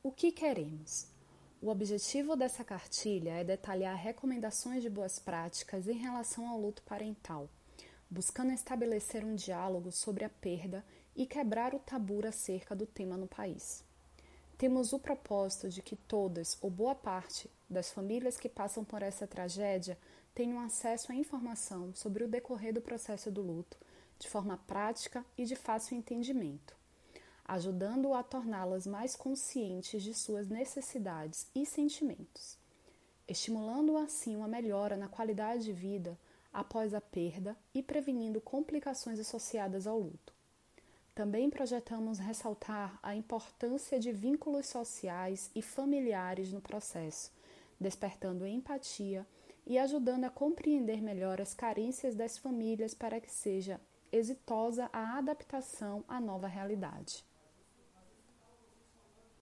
O que queremos? O objetivo dessa cartilha é detalhar recomendações de boas práticas em relação ao luto parental, buscando estabelecer um diálogo sobre a perda e quebrar o tabu acerca do tema no país. Temos o propósito de que todas ou boa parte das famílias que passam por essa tragédia tenham acesso à informação sobre o decorrer do processo do luto de forma prática e de fácil entendimento ajudando-o a torná-las mais conscientes de suas necessidades e sentimentos, estimulando assim uma melhora na qualidade de vida após a perda e prevenindo complicações associadas ao luto. Também projetamos ressaltar a importância de vínculos sociais e familiares no processo, despertando empatia e ajudando a compreender melhor as carências das famílias para que seja exitosa a adaptação à nova realidade.